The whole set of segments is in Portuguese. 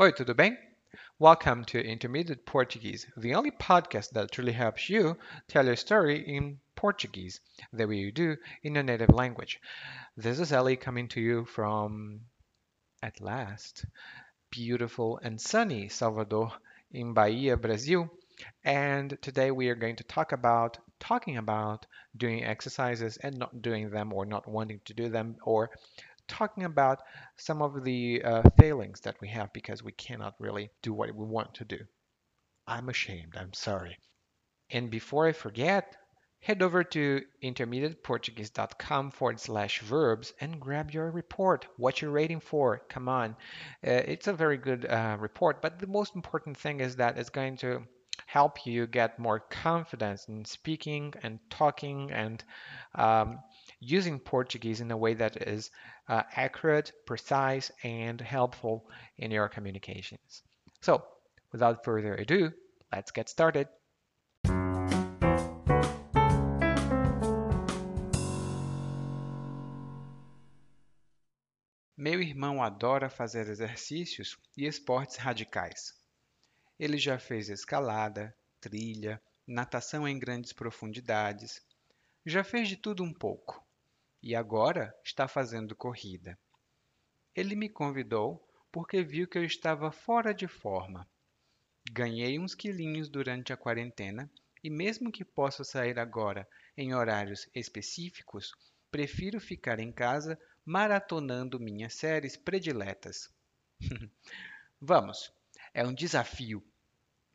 Oi, tudo bem? Welcome to Intermediate Portuguese, the only podcast that truly helps you tell your story in Portuguese, the way you do in your native language. This is Ellie coming to you from, at last, beautiful and sunny Salvador in Bahia, Brazil. And today we are going to talk about talking about doing exercises and not doing them or not wanting to do them or talking about some of the uh, failings that we have because we cannot really do what we want to do. I'm ashamed. I'm sorry. And before I forget, head over to intermediateportuguese.com forward slash verbs and grab your report. What you're rating for. Come on. Uh, it's a very good uh, report, but the most important thing is that it's going to help you get more confidence in speaking and talking and um, using Portuguese in a way that is uh, accurate, precise, and helpful in your communications. So, without further ado, let's get started. Meu irmão adora fazer exercícios e esportes radicais. Ele já fez escalada, trilha, natação em grandes profundidades, já fez de tudo um pouco e agora está fazendo corrida. Ele me convidou porque viu que eu estava fora de forma. Ganhei uns quilinhos durante a quarentena e, mesmo que possa sair agora em horários específicos, prefiro ficar em casa maratonando minhas séries prediletas. Vamos, é um desafio.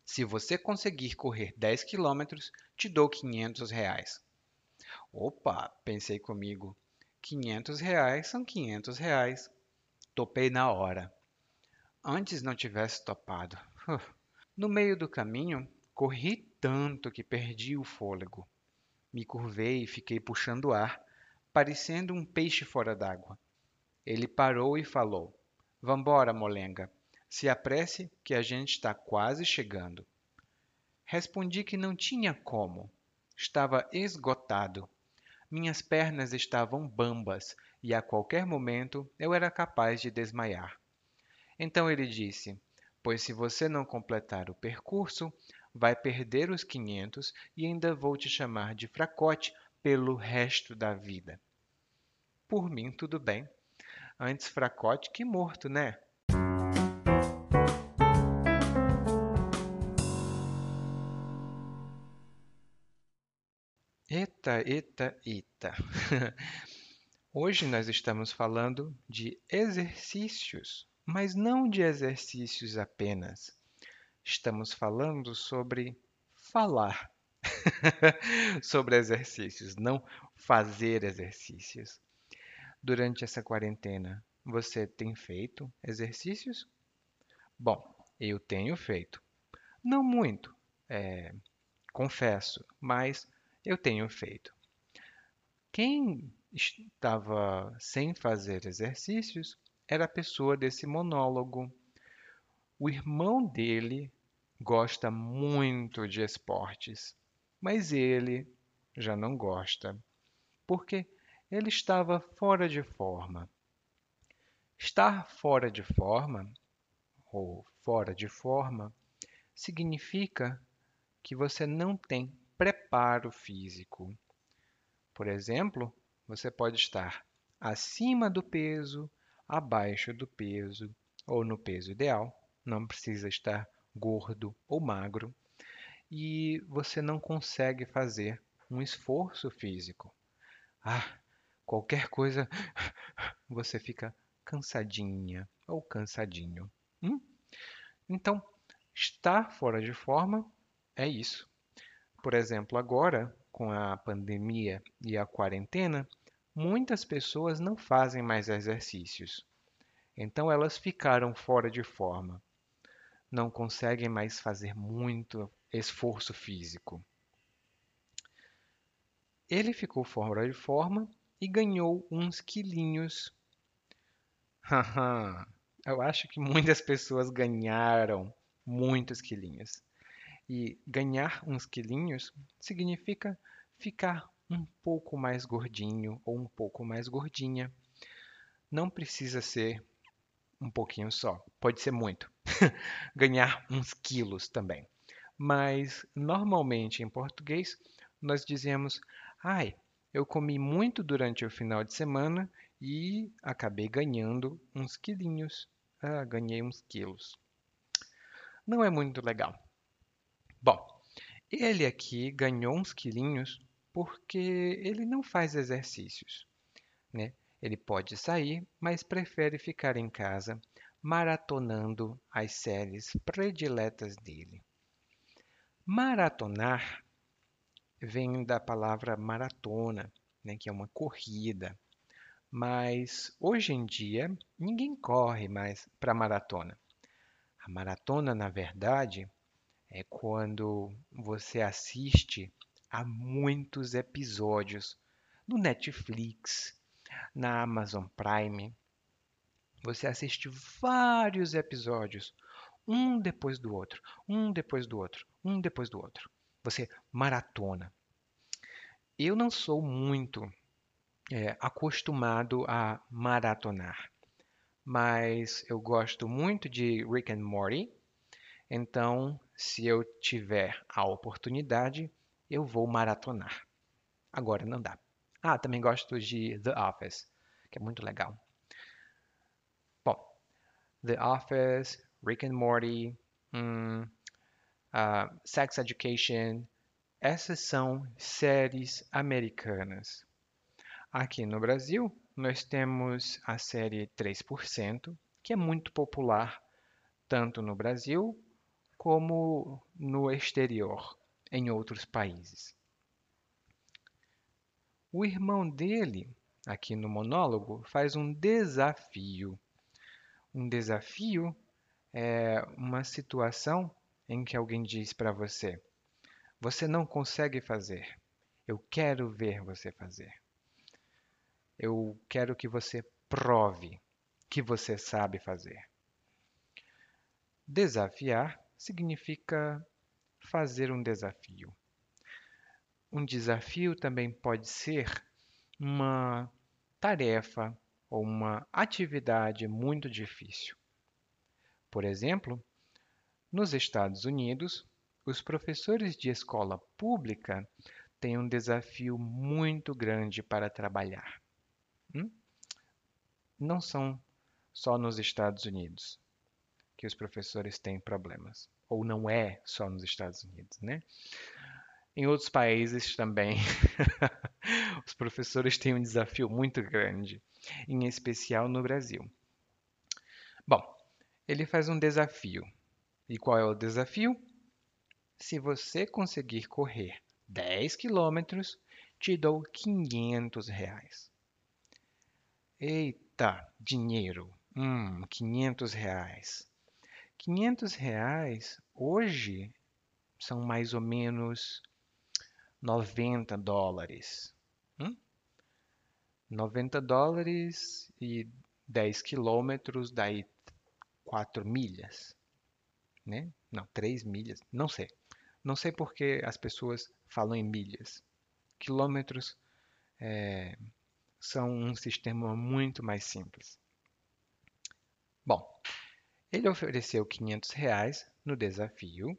Se você conseguir correr 10 quilômetros, te dou 500 reais. Opa, pensei comigo. 500 reais são 500 reais. Topei na hora. Antes não tivesse topado. No meio do caminho, corri tanto que perdi o fôlego. Me curvei e fiquei puxando ar, parecendo um peixe fora d'água. Ele parou e falou: Vambora, molenga. Se apresse que a gente está quase chegando. Respondi que não tinha como. Estava esgotado minhas pernas estavam bambas e a qualquer momento eu era capaz de desmaiar. Então ele disse: Pois se você não completar o percurso, vai perder os quinhentos e ainda vou te chamar de fracote pelo resto da vida. Por mim, tudo bem. Antes fracote que morto, né? Eita, eita, eita. Hoje nós estamos falando de exercícios, mas não de exercícios apenas. Estamos falando sobre falar sobre exercícios, não fazer exercícios. Durante essa quarentena, você tem feito exercícios? Bom, eu tenho feito. Não muito, é, confesso, mas eu tenho feito. Quem estava sem fazer exercícios era a pessoa desse monólogo. O irmão dele gosta muito de esportes, mas ele já não gosta, porque ele estava fora de forma. Estar fora de forma, ou fora de forma, significa que você não tem preparo físico. Por exemplo, você pode estar acima do peso, abaixo do peso ou no peso ideal, não precisa estar gordo ou magro, e você não consegue fazer um esforço físico. Ah, qualquer coisa você fica cansadinha ou cansadinho. Hum? Então, estar fora de forma é isso. Por exemplo, agora, com a pandemia e a quarentena, muitas pessoas não fazem mais exercícios. Então elas ficaram fora de forma. Não conseguem mais fazer muito esforço físico. Ele ficou fora de forma e ganhou uns quilinhos. Eu acho que muitas pessoas ganharam muitos quilinhos. E ganhar uns quilinhos significa ficar um pouco mais gordinho ou um pouco mais gordinha. Não precisa ser um pouquinho só, pode ser muito. Ganhar uns quilos também. Mas normalmente em português nós dizemos: "Ai, eu comi muito durante o final de semana e acabei ganhando uns quilinhos. Ah, ganhei uns quilos." Não é muito legal. Bom, ele aqui ganhou uns quilinhos porque ele não faz exercícios, né? Ele pode sair, mas prefere ficar em casa maratonando as séries prediletas dele. Maratonar vem da palavra maratona, né, que é uma corrida. Mas hoje em dia ninguém corre mais para maratona. A maratona, na verdade, é quando você assiste a muitos episódios no Netflix, na Amazon Prime. Você assiste vários episódios, um depois do outro, um depois do outro, um depois do outro. Você maratona. Eu não sou muito é, acostumado a maratonar mas eu gosto muito de Rick and Morty. Então, se eu tiver a oportunidade, eu vou maratonar. Agora não dá. Ah, também gosto de The Office, que é muito legal. Bom, The Office, Rick and Morty, hum, uh, Sex Education, essas são séries americanas. Aqui no Brasil, nós temos a série 3%, que é muito popular tanto no Brasil como no exterior, em outros países. O irmão dele, aqui no monólogo, faz um desafio. Um desafio é uma situação em que alguém diz para você: Você não consegue fazer. Eu quero ver você fazer. Eu quero que você prove que você sabe fazer. Desafiar significa fazer um desafio. Um desafio também pode ser uma tarefa ou uma atividade muito difícil. Por exemplo, nos Estados Unidos, os professores de escola pública têm um desafio muito grande para trabalhar. Hum? Não são só nos Estados Unidos que os professores têm problemas. Ou não é só nos Estados Unidos, né? Em outros países também, os professores têm um desafio muito grande, em especial no Brasil. Bom, ele faz um desafio. E qual é o desafio? Se você conseguir correr 10 quilômetros, te dou 500 reais. Eita, dinheiro. Hum, 500 reais. 500 reais hoje são mais ou menos 90 dólares. Hum? 90 dólares e 10 quilômetros, daí 4 milhas. Né? Não, 3 milhas, não sei. Não sei porque as pessoas falam em milhas. Quilômetros é, são um sistema muito mais simples. Bom, ele ofereceu 500 reais no desafio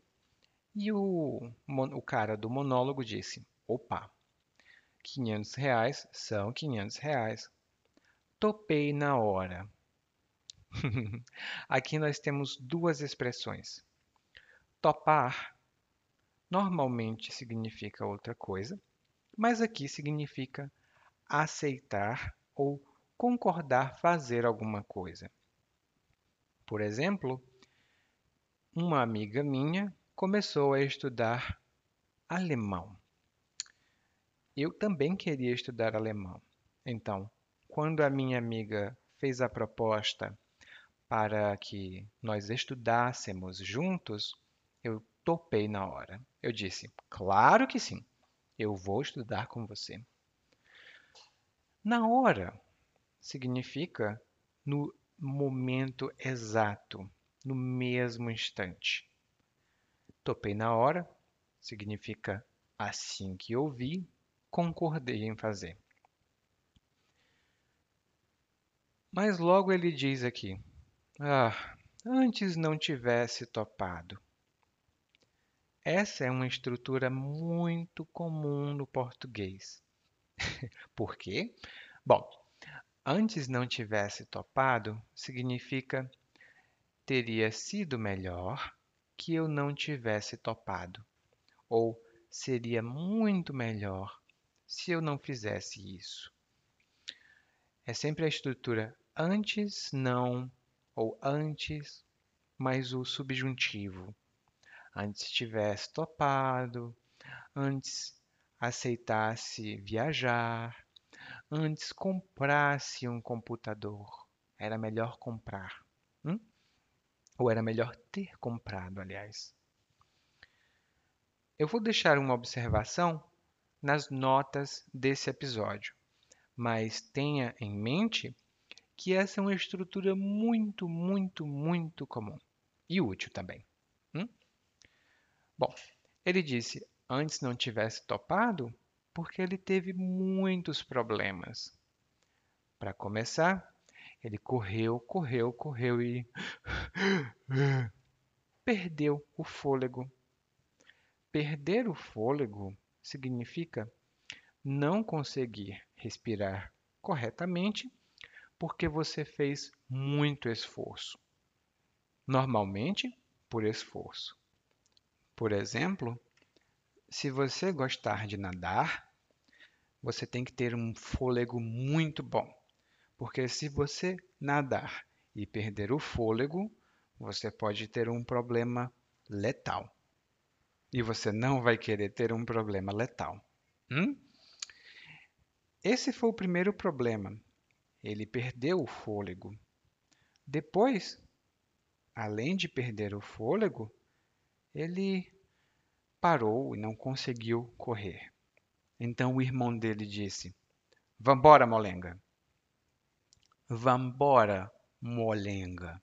e o, o cara do monólogo disse: opa, 500 reais são 500 reais. Topei na hora. Aqui nós temos duas expressões. Topar normalmente significa outra coisa, mas aqui significa aceitar ou concordar fazer alguma coisa. Por exemplo, uma amiga minha começou a estudar alemão. Eu também queria estudar alemão. Então, quando a minha amiga fez a proposta para que nós estudássemos juntos, eu topei na hora. Eu disse: Claro que sim, eu vou estudar com você. Na hora significa no momento exato, no mesmo instante. Topei na hora significa assim que ouvi, concordei em fazer. Mas logo ele diz aqui: Ah, antes não tivesse topado. Essa é uma estrutura muito comum no português. Por quê? Bom, antes não tivesse topado significa teria sido melhor que eu não tivesse topado, ou seria muito melhor se eu não fizesse isso. É sempre a estrutura antes, não ou antes, mais o subjuntivo. Antes tivesse topado, antes aceitasse viajar, antes comprasse um computador. Era melhor comprar. Hum? Ou era melhor ter comprado, aliás. Eu vou deixar uma observação nas notas desse episódio, mas tenha em mente que essa é uma estrutura muito, muito, muito comum e útil também. Hum? Bom, ele disse antes não tivesse topado porque ele teve muitos problemas. Para começar, ele correu, correu, correu e perdeu o fôlego. Perder o fôlego significa não conseguir respirar corretamente porque você fez muito esforço. Normalmente, por esforço. Por exemplo, se você gostar de nadar, você tem que ter um fôlego muito bom. Porque se você nadar e perder o fôlego, você pode ter um problema letal. E você não vai querer ter um problema letal. Hum? Esse foi o primeiro problema. Ele perdeu o fôlego. Depois, além de perder o fôlego, ele parou e não conseguiu correr. Então o irmão dele disse: Vambora, molenga. Vambora, molenga.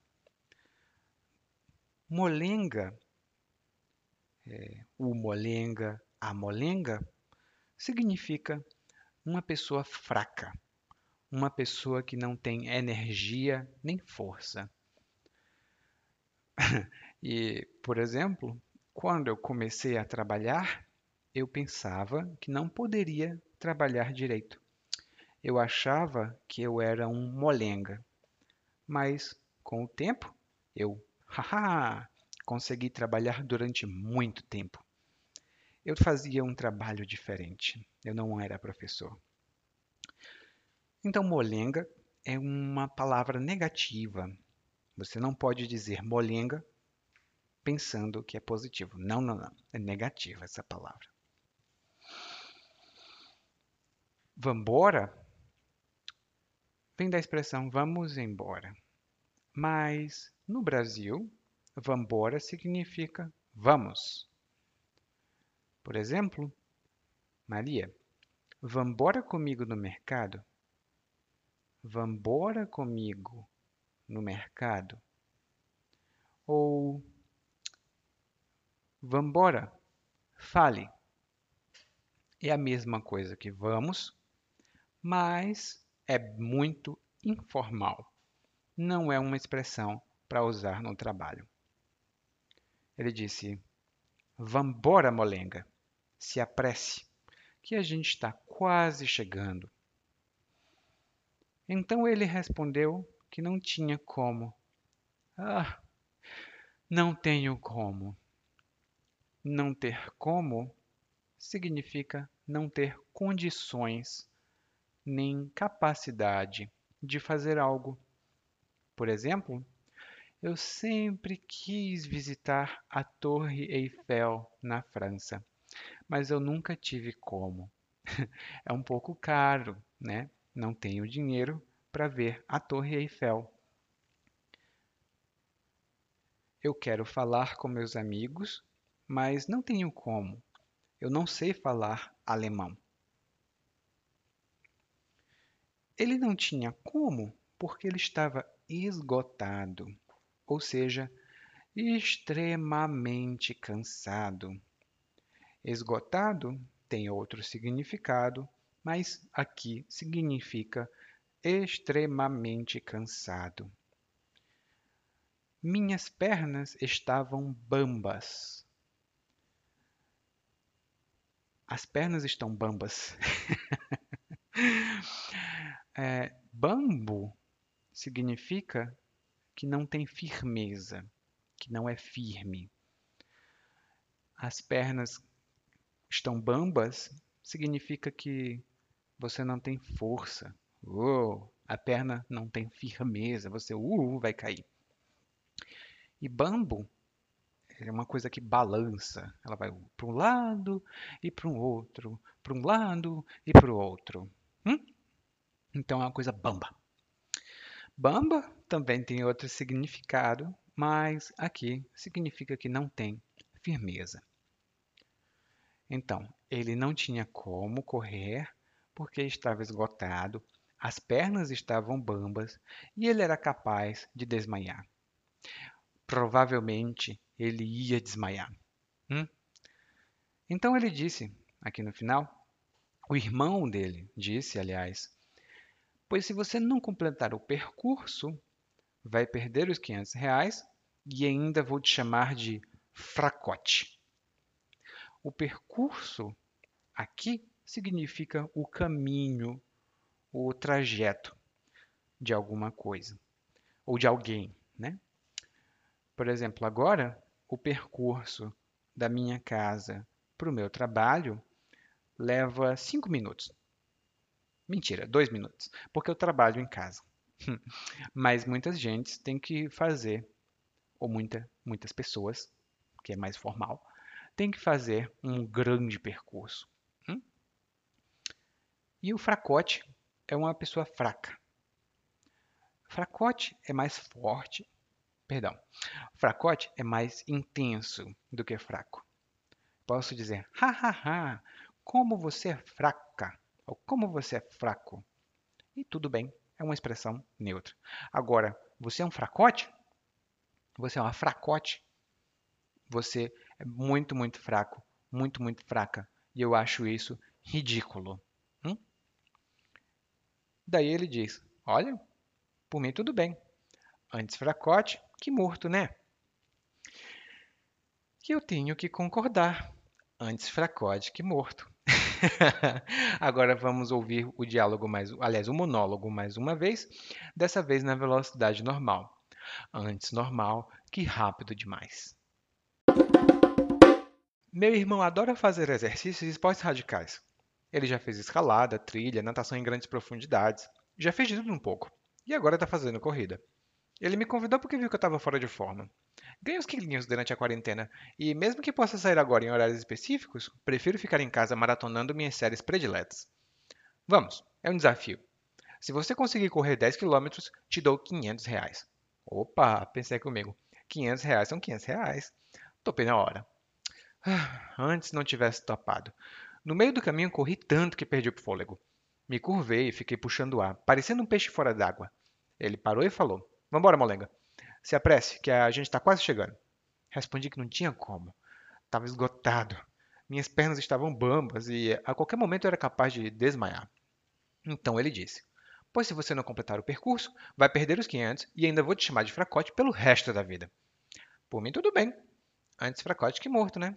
Molenga, é, o molenga, a molenga, significa uma pessoa fraca, uma pessoa que não tem energia nem força. e, por exemplo, quando eu comecei a trabalhar, eu pensava que não poderia trabalhar direito. Eu achava que eu era um molenga. Mas, com o tempo, eu, haha, consegui trabalhar durante muito tempo. Eu fazia um trabalho diferente. Eu não era professor. Então, molenga é uma palavra negativa. Você não pode dizer molenga pensando que é positivo. Não, não, não. É negativa essa palavra. Vambora vem da expressão vamos embora. Mas no Brasil, vambora significa vamos. Por exemplo, Maria, vambora comigo no mercado? Vambora comigo no mercado? Ou vambora, fale. É a mesma coisa que vamos, mas é muito informal. Não é uma expressão para usar no trabalho. Ele disse: Vambora, molenga, se apresse, que a gente está quase chegando. Então ele respondeu que não tinha como. Ah, não tenho como. Não ter como significa não ter condições nem capacidade de fazer algo. Por exemplo, eu sempre quis visitar a Torre Eiffel na França, mas eu nunca tive como. É um pouco caro, né? Não tenho dinheiro para ver a Torre Eiffel. Eu quero falar com meus amigos, mas não tenho como. Eu não sei falar alemão. Ele não tinha como, porque ele estava esgotado, ou seja, extremamente cansado. Esgotado tem outro significado, mas aqui significa extremamente cansado. Minhas pernas estavam bambas. As pernas estão bambas. é, bambo significa que não tem firmeza, que não é firme. As pernas estão bambas significa que você não tem força. Oh, a perna não tem firmeza, você uh, vai cair. E bambo é uma coisa que balança. Ela vai para um lado e para um outro, para um lado e para o outro. Hum? Então é uma coisa bamba. Bamba também tem outro significado, mas aqui significa que não tem firmeza. Então, ele não tinha como correr porque estava esgotado, as pernas estavam bambas e ele era capaz de desmaiar. Provavelmente ele ia desmaiar. Hum? Então ele disse, aqui no final, o irmão dele disse, aliás, pois se você não completar o percurso, vai perder os 500 reais e ainda vou te chamar de fracote. O percurso aqui significa o caminho, o trajeto de alguma coisa ou de alguém, né? Por exemplo, agora o percurso da minha casa para o meu trabalho leva cinco minutos. Mentira, dois minutos, porque eu trabalho em casa. Mas muitas gentes têm que fazer, ou muita, muitas pessoas, que é mais formal, têm que fazer um grande percurso. Hum? E o fracote é uma pessoa fraca. Fracote é mais forte, perdão, fracote é mais intenso do que fraco. Posso dizer, ha ha ha, como você é fraca, ou como você é fraco. E tudo bem, é uma expressão neutra. Agora, você é um fracote? Você é uma fracote? Você é muito, muito fraco, muito, muito fraca. E eu acho isso ridículo. Hum? Daí ele diz: Olha, por mim tudo bem. Antes fracote que morto, né? Que eu tenho que concordar. Antes fracote que morto. Agora vamos ouvir o diálogo mais, aliás, o monólogo mais uma vez, dessa vez na velocidade normal. Antes normal que rápido demais. Meu irmão adora fazer exercícios e esportes radicais. Ele já fez escalada, trilha, natação em grandes profundidades, já fez de tudo um pouco, e agora está fazendo corrida. Ele me convidou porque viu que eu estava fora de forma. Ganho uns quilinhos durante a quarentena, e mesmo que possa sair agora em horários específicos, prefiro ficar em casa maratonando minhas séries prediletas. Vamos, é um desafio. Se você conseguir correr 10 km, te dou 500 reais. Opa, pensei comigo. 500 reais são 500 reais. Topei na hora. Ah, antes não tivesse topado. No meio do caminho corri tanto que perdi o fôlego. Me curvei e fiquei puxando o ar, parecendo um peixe fora d'água. Ele parou e falou: Vambora, molenga. Se apresse, que a gente está quase chegando. Respondi que não tinha como. Estava esgotado. Minhas pernas estavam bambas e a qualquer momento eu era capaz de desmaiar. Então ele disse: Pois se você não completar o percurso, vai perder os 500 e ainda vou te chamar de fracote pelo resto da vida. Por mim, tudo bem. Antes fracote que morto, né?